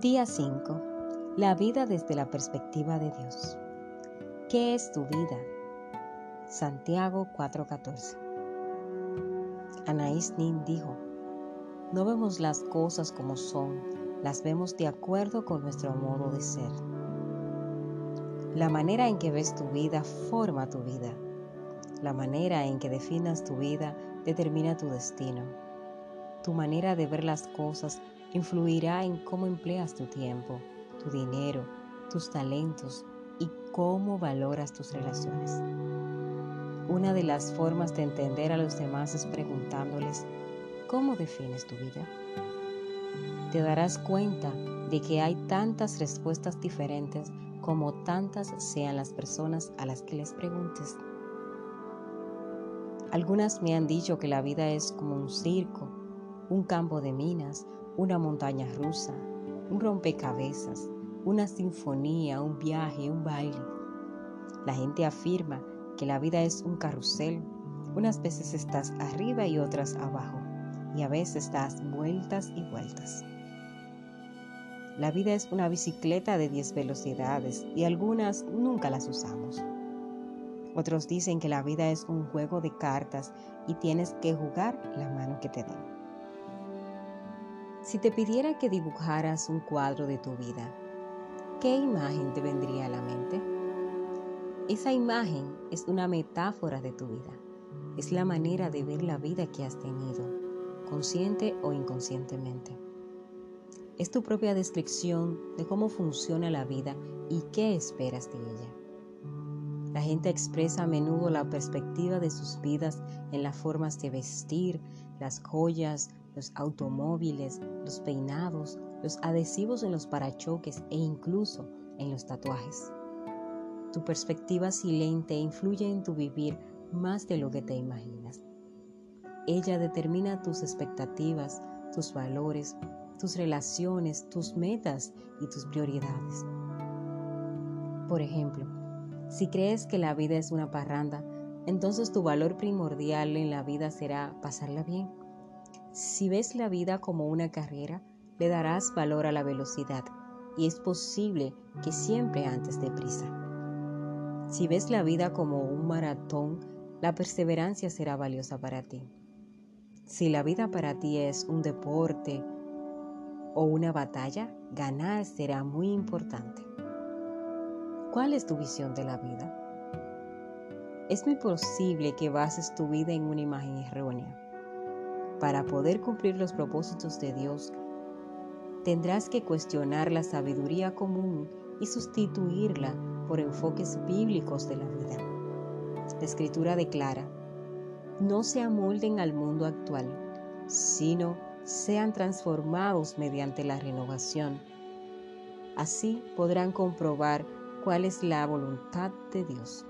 Día 5. La vida desde la perspectiva de Dios. ¿Qué es tu vida? Santiago 4:14. Anaís Nin dijo, no vemos las cosas como son, las vemos de acuerdo con nuestro modo de ser. La manera en que ves tu vida forma tu vida. La manera en que definas tu vida determina tu destino. Tu manera de ver las cosas influirá en cómo empleas tu tiempo, tu dinero, tus talentos y cómo valoras tus relaciones. Una de las formas de entender a los demás es preguntándoles, ¿cómo defines tu vida? Te darás cuenta de que hay tantas respuestas diferentes como tantas sean las personas a las que les preguntes. Algunas me han dicho que la vida es como un circo, un campo de minas, una montaña rusa, un rompecabezas, una sinfonía, un viaje, un baile. La gente afirma que la vida es un carrusel. Unas veces estás arriba y otras abajo, y a veces das vueltas y vueltas. La vida es una bicicleta de 10 velocidades y algunas nunca las usamos. Otros dicen que la vida es un juego de cartas y tienes que jugar la mano que te den. Si te pidiera que dibujaras un cuadro de tu vida, ¿qué imagen te vendría a la mente? Esa imagen es una metáfora de tu vida. Es la manera de ver la vida que has tenido, consciente o inconscientemente. Es tu propia descripción de cómo funciona la vida y qué esperas de ella. La gente expresa a menudo la perspectiva de sus vidas en las formas de vestir, las joyas, los automóviles, los peinados, los adhesivos en los parachoques e incluso en los tatuajes. Tu perspectiva silente influye en tu vivir más de lo que te imaginas. Ella determina tus expectativas, tus valores, tus relaciones, tus metas y tus prioridades. Por ejemplo, si crees que la vida es una parranda, entonces tu valor primordial en la vida será pasarla bien. Si ves la vida como una carrera, le darás valor a la velocidad y es posible que siempre antes de prisa. Si ves la vida como un maratón, la perseverancia será valiosa para ti. Si la vida para ti es un deporte o una batalla, ganar será muy importante. ¿Cuál es tu visión de la vida? Es muy posible que bases tu vida en una imagen errónea para poder cumplir los propósitos de Dios, tendrás que cuestionar la sabiduría común y sustituirla por enfoques bíblicos de la vida. La escritura declara, no se amolden al mundo actual, sino sean transformados mediante la renovación. Así podrán comprobar cuál es la voluntad de Dios.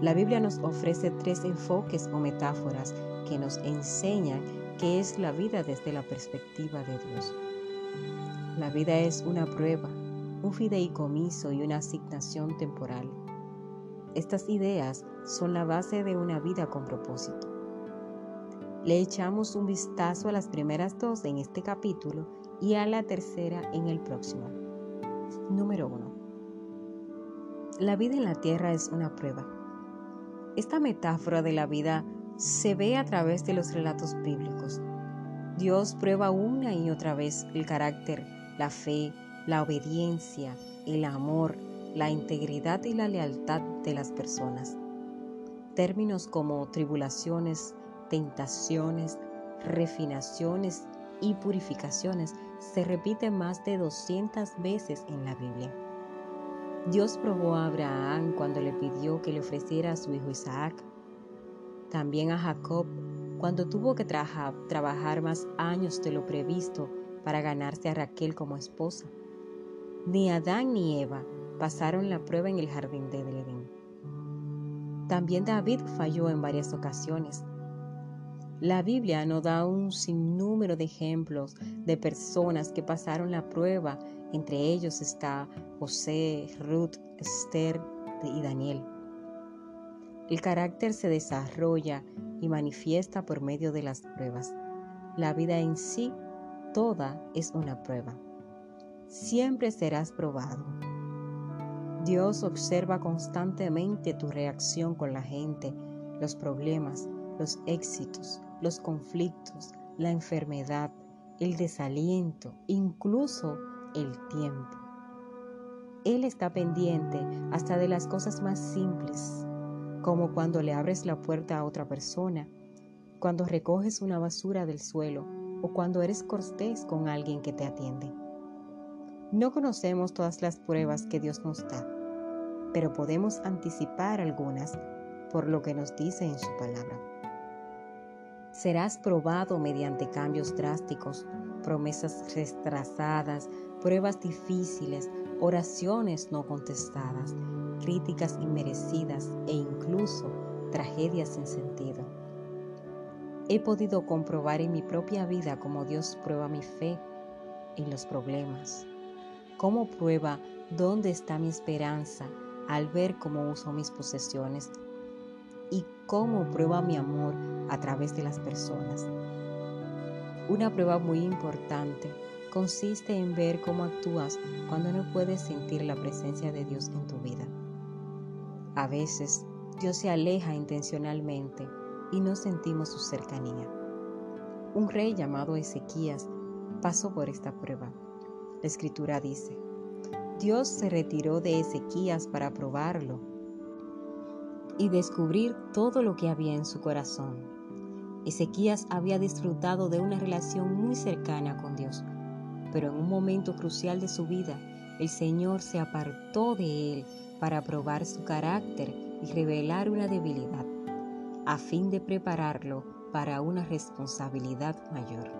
La Biblia nos ofrece tres enfoques o metáforas que nos enseñan qué es la vida desde la perspectiva de Dios. La vida es una prueba, un fideicomiso y una asignación temporal. Estas ideas son la base de una vida con propósito. Le echamos un vistazo a las primeras dos en este capítulo y a la tercera en el próximo. Número 1. La vida en la tierra es una prueba. Esta metáfora de la vida se ve a través de los relatos bíblicos. Dios prueba una y otra vez el carácter, la fe, la obediencia, el amor, la integridad y la lealtad de las personas. Términos como tribulaciones, tentaciones, refinaciones y purificaciones se repiten más de 200 veces en la Biblia. Dios probó a Abraham cuando le pidió que le ofreciera a su hijo Isaac. También a Jacob cuando tuvo que trabajar más años de lo previsto para ganarse a Raquel como esposa. Ni Adán ni Eva pasaron la prueba en el jardín de Edén. También David falló en varias ocasiones. La Biblia nos da un sinnúmero de ejemplos de personas que pasaron la prueba entre ellos está José, Ruth, Esther y Daniel. El carácter se desarrolla y manifiesta por medio de las pruebas. La vida en sí toda es una prueba. Siempre serás probado. Dios observa constantemente tu reacción con la gente, los problemas, los éxitos, los conflictos, la enfermedad, el desaliento, incluso el tiempo. Él está pendiente hasta de las cosas más simples, como cuando le abres la puerta a otra persona, cuando recoges una basura del suelo o cuando eres cortés con alguien que te atiende. No conocemos todas las pruebas que Dios nos da, pero podemos anticipar algunas por lo que nos dice en su palabra. Serás probado mediante cambios drásticos, promesas retrasadas, pruebas difíciles, oraciones no contestadas, críticas inmerecidas e incluso tragedias sin sentido. He podido comprobar en mi propia vida cómo Dios prueba mi fe en los problemas, cómo prueba dónde está mi esperanza al ver cómo uso mis posesiones y cómo prueba mi amor a través de las personas. Una prueba muy importante consiste en ver cómo actúas cuando no puedes sentir la presencia de Dios en tu vida. A veces Dios se aleja intencionalmente y no sentimos su cercanía. Un rey llamado Ezequías pasó por esta prueba. La escritura dice, Dios se retiró de Ezequías para probarlo y descubrir todo lo que había en su corazón. Ezequías había disfrutado de una relación muy cercana con Dios, pero en un momento crucial de su vida, el Señor se apartó de él para probar su carácter y revelar una debilidad, a fin de prepararlo para una responsabilidad mayor.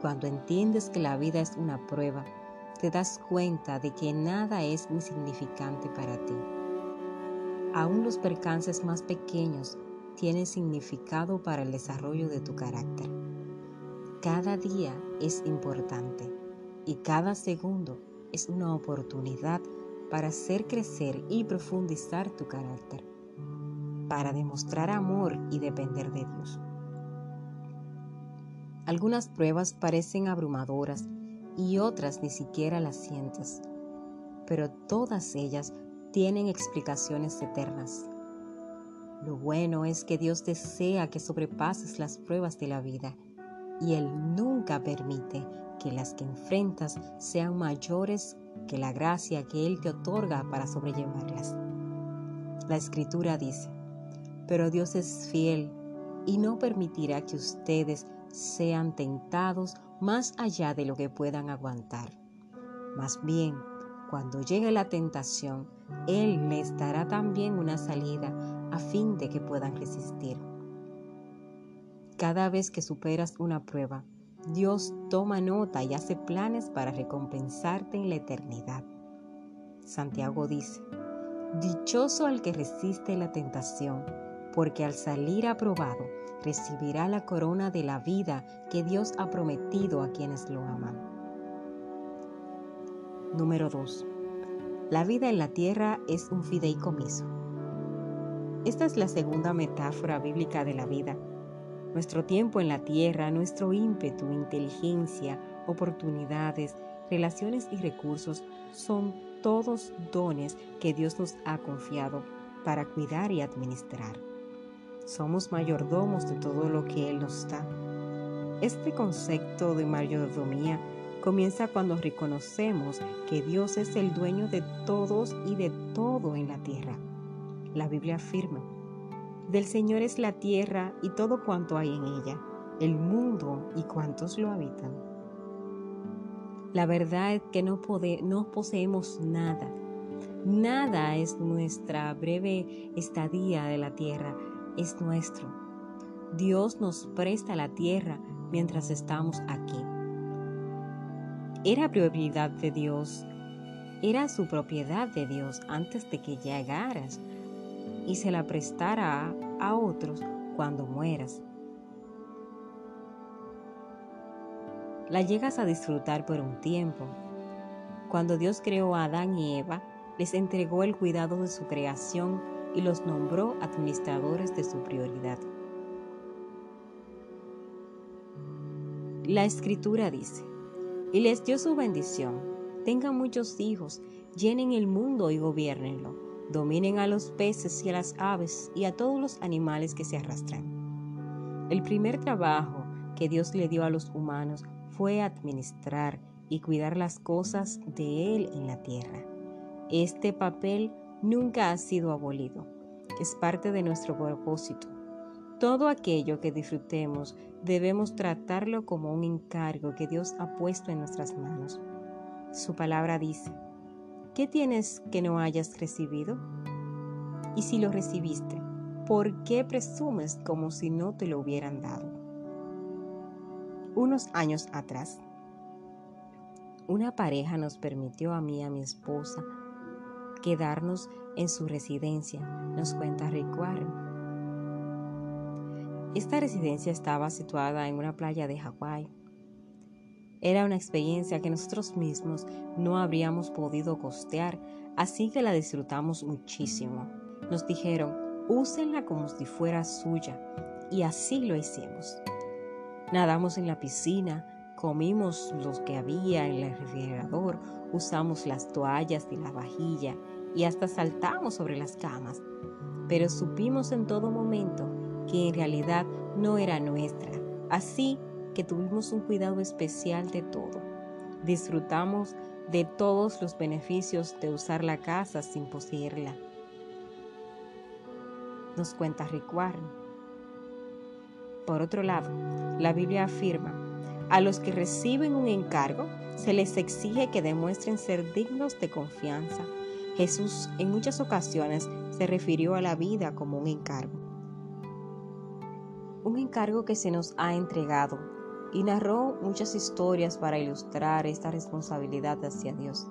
Cuando entiendes que la vida es una prueba, te das cuenta de que nada es insignificante para ti. Aún los percances más pequeños tienen significado para el desarrollo de tu carácter. Cada día es importante y cada segundo es una oportunidad para hacer crecer y profundizar tu carácter, para demostrar amor y depender de Dios. Algunas pruebas parecen abrumadoras y otras ni siquiera las sientes, pero todas ellas tienen explicaciones eternas. Lo bueno es que Dios desea que sobrepases las pruebas de la vida y Él nunca permite que las que enfrentas sean mayores que la gracia que Él te otorga para sobrellevarlas. La escritura dice, pero Dios es fiel y no permitirá que ustedes sean tentados más allá de lo que puedan aguantar. Más bien, cuando llegue la tentación, Él les dará también una salida a fin de que puedan resistir. Cada vez que superas una prueba, Dios toma nota y hace planes para recompensarte en la eternidad. Santiago dice, Dichoso al que resiste la tentación, porque al salir aprobado recibirá la corona de la vida que Dios ha prometido a quienes lo aman. Número 2. La vida en la tierra es un fideicomiso. Esta es la segunda metáfora bíblica de la vida nuestro tiempo en la tierra, nuestro ímpetu, inteligencia, oportunidades, relaciones y recursos son todos dones que Dios nos ha confiado para cuidar y administrar. Somos mayordomos de todo lo que Él nos da. Este concepto de mayordomía comienza cuando reconocemos que Dios es el dueño de todos y de todo en la tierra. La Biblia afirma, del Señor es la tierra y todo cuanto hay en ella, el mundo y cuantos lo habitan. La verdad es que no, poseemos nada. Nada es nuestra breve estadía de la tierra, es nuestro. Dios nos presta la tierra mientras estamos aquí. Era prioridad de Dios, era su propiedad de Dios antes de que llegaras y se la prestará a otros cuando mueras. La llegas a disfrutar por un tiempo. Cuando Dios creó a Adán y Eva, les entregó el cuidado de su creación y los nombró administradores de su prioridad. La escritura dice, y les dio su bendición, tengan muchos hijos, llenen el mundo y gobiernenlo, dominen a los peces y a las aves y a todos los animales que se arrastran. El primer trabajo que Dios le dio a los humanos fue administrar y cuidar las cosas de Él en la tierra. Este papel nunca ha sido abolido, es parte de nuestro propósito. Todo aquello que disfrutemos debemos tratarlo como un encargo que Dios ha puesto en nuestras manos. Su palabra dice, ¿qué tienes que no hayas recibido? Y si lo recibiste, ¿por qué presumes como si no te lo hubieran dado? Unos años atrás, una pareja nos permitió a mí y a mi esposa quedarnos en su residencia, nos cuenta Rick Esta residencia estaba situada en una playa de Hawái. Era una experiencia que nosotros mismos no habríamos podido costear, así que la disfrutamos muchísimo. Nos dijeron, úsenla como si fuera suya, y así lo hicimos. Nadamos en la piscina, comimos los que había en el refrigerador, usamos las toallas y la vajilla y hasta saltamos sobre las camas, pero supimos en todo momento que en realidad no era nuestra, así que tuvimos un cuidado especial de todo. Disfrutamos de todos los beneficios de usar la casa sin poseerla. Nos cuenta Rick Warren. Por otro lado, la Biblia afirma a los que reciben un encargo se les exige que demuestren ser dignos de confianza. Jesús en muchas ocasiones se refirió a la vida como un encargo. Un encargo que se nos ha entregado y narró muchas historias para ilustrar esta responsabilidad hacia Dios.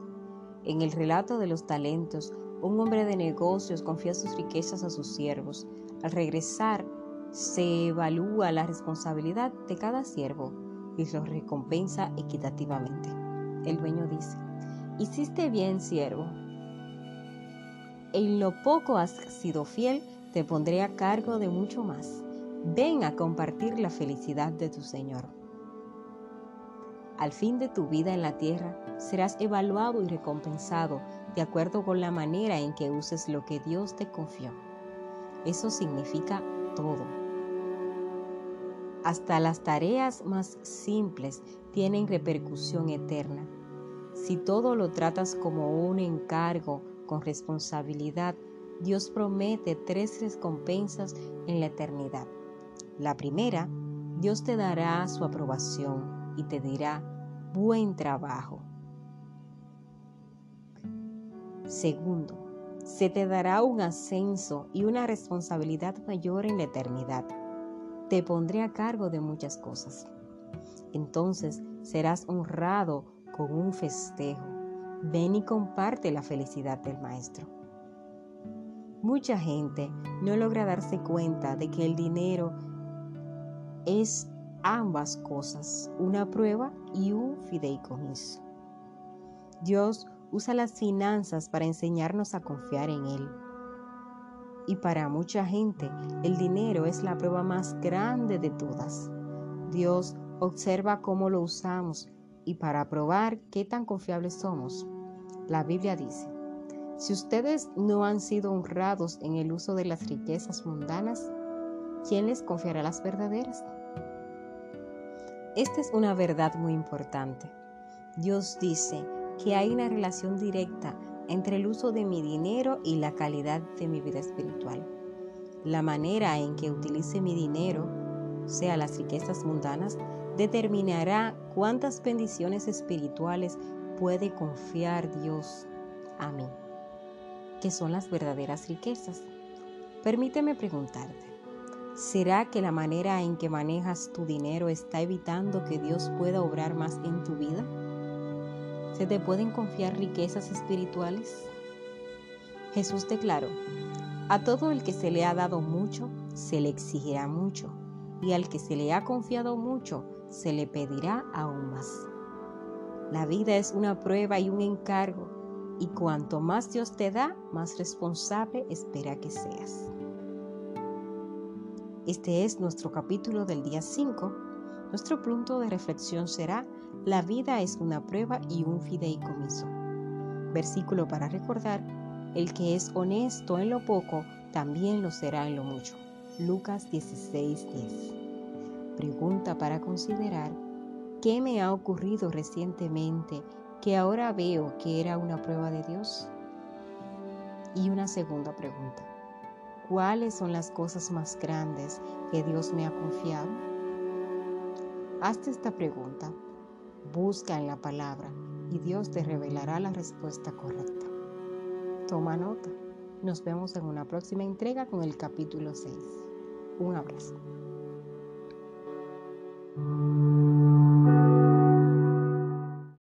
En el relato de los talentos, un hombre de negocios confía sus riquezas a sus siervos. Al regresar, se evalúa la responsabilidad de cada siervo y los recompensa equitativamente. El dueño dice, hiciste bien, siervo. En lo poco has sido fiel, te pondré a cargo de mucho más. Ven a compartir la felicidad de tu Señor. Al fin de tu vida en la tierra, serás evaluado y recompensado de acuerdo con la manera en que uses lo que Dios te confió. Eso significa todo hasta las tareas más simples tienen repercusión eterna. Si todo lo tratas como un encargo con responsabilidad, Dios promete tres recompensas en la eternidad. La primera, Dios te dará su aprobación y te dirá, buen trabajo. Segundo, se te dará un ascenso y una responsabilidad mayor en la eternidad te pondré a cargo de muchas cosas. Entonces serás honrado con un festejo. Ven y comparte la felicidad del Maestro. Mucha gente no logra darse cuenta de que el dinero es ambas cosas, una prueba y un fideicomiso. Dios usa las finanzas para enseñarnos a confiar en Él y para mucha gente, el dinero es la prueba más grande de todas. Dios observa cómo lo usamos y para probar qué tan confiables somos. La Biblia dice, si ustedes no han sido honrados en el uso de las riquezas mundanas, ¿quién les confiará las verdaderas? Esta es una verdad muy importante. Dios dice que hay una relación directa entre el uso de mi dinero y la calidad de mi vida espiritual. La manera en que utilice mi dinero, sea las riquezas mundanas, determinará cuántas bendiciones espirituales puede confiar Dios a mí, que son las verdaderas riquezas. Permíteme preguntarte, ¿será que la manera en que manejas tu dinero está evitando que Dios pueda obrar más en tu vida? ¿Se te pueden confiar riquezas espirituales? Jesús declaró, a todo el que se le ha dado mucho, se le exigirá mucho, y al que se le ha confiado mucho, se le pedirá aún más. La vida es una prueba y un encargo, y cuanto más Dios te da, más responsable espera que seas. Este es nuestro capítulo del día 5 Nuestro punto de reflexión será, la vida es una prueba y un fideicomiso. Versículo para recordar, el que es honesto en lo poco, también lo será en lo mucho. Lucas 16:10. Pregunta para considerar, ¿qué me ha ocurrido recientemente que ahora veo que era una prueba de Dios? Y una segunda pregunta, ¿cuáles son las cosas más grandes que Dios me ha confiado? Hazte esta pregunta, busca en la palabra y Dios te revelará la respuesta correcta. Toma nota. Nos vemos en una próxima entrega con el capítulo 6. Un abrazo.